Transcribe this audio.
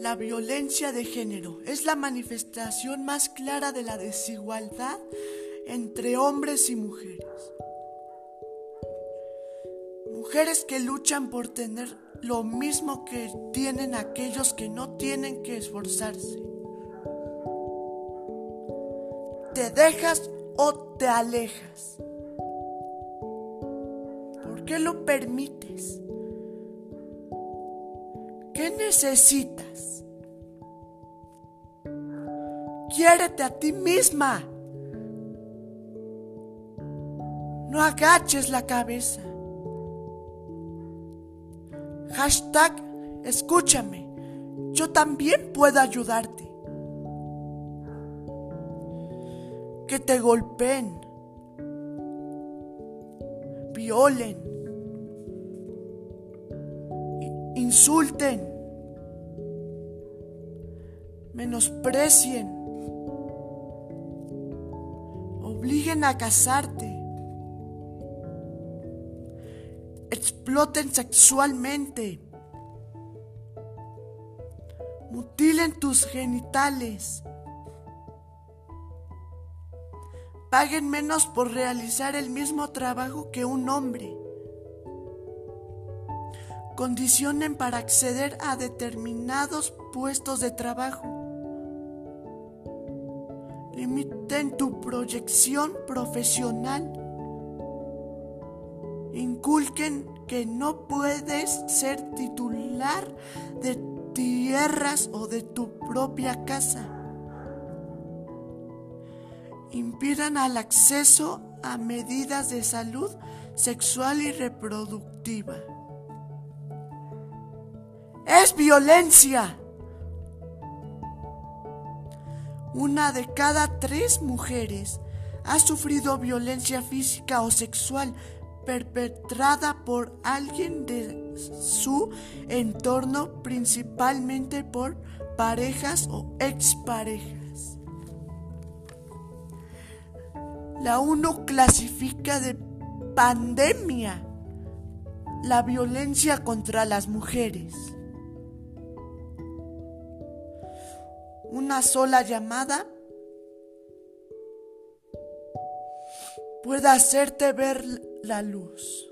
La violencia de género es la manifestación más clara de la desigualdad entre hombres y mujeres. Mujeres que luchan por tener lo mismo que tienen aquellos que no tienen que esforzarse. ¿Te dejas o te alejas? ¿Por qué lo permites? ¿Qué necesitas? Quiérete a ti misma. No agaches la cabeza. Hashtag, escúchame. Yo también puedo ayudarte. Que te golpeen, violen, insulten, menosprecien, obliguen a casarte, exploten sexualmente, mutilen tus genitales, paguen menos por realizar el mismo trabajo que un hombre. Condicionen para acceder a determinados puestos de trabajo. Limiten tu proyección profesional. Inculquen que no puedes ser titular de tierras o de tu propia casa. Impidan al acceso a medidas de salud sexual y reproductiva es violencia. Una de cada tres mujeres ha sufrido violencia física o sexual perpetrada por alguien de su entorno, principalmente por parejas o exparejas. La UNO clasifica de pandemia la violencia contra las mujeres. Una sola llamada puede hacerte ver la luz.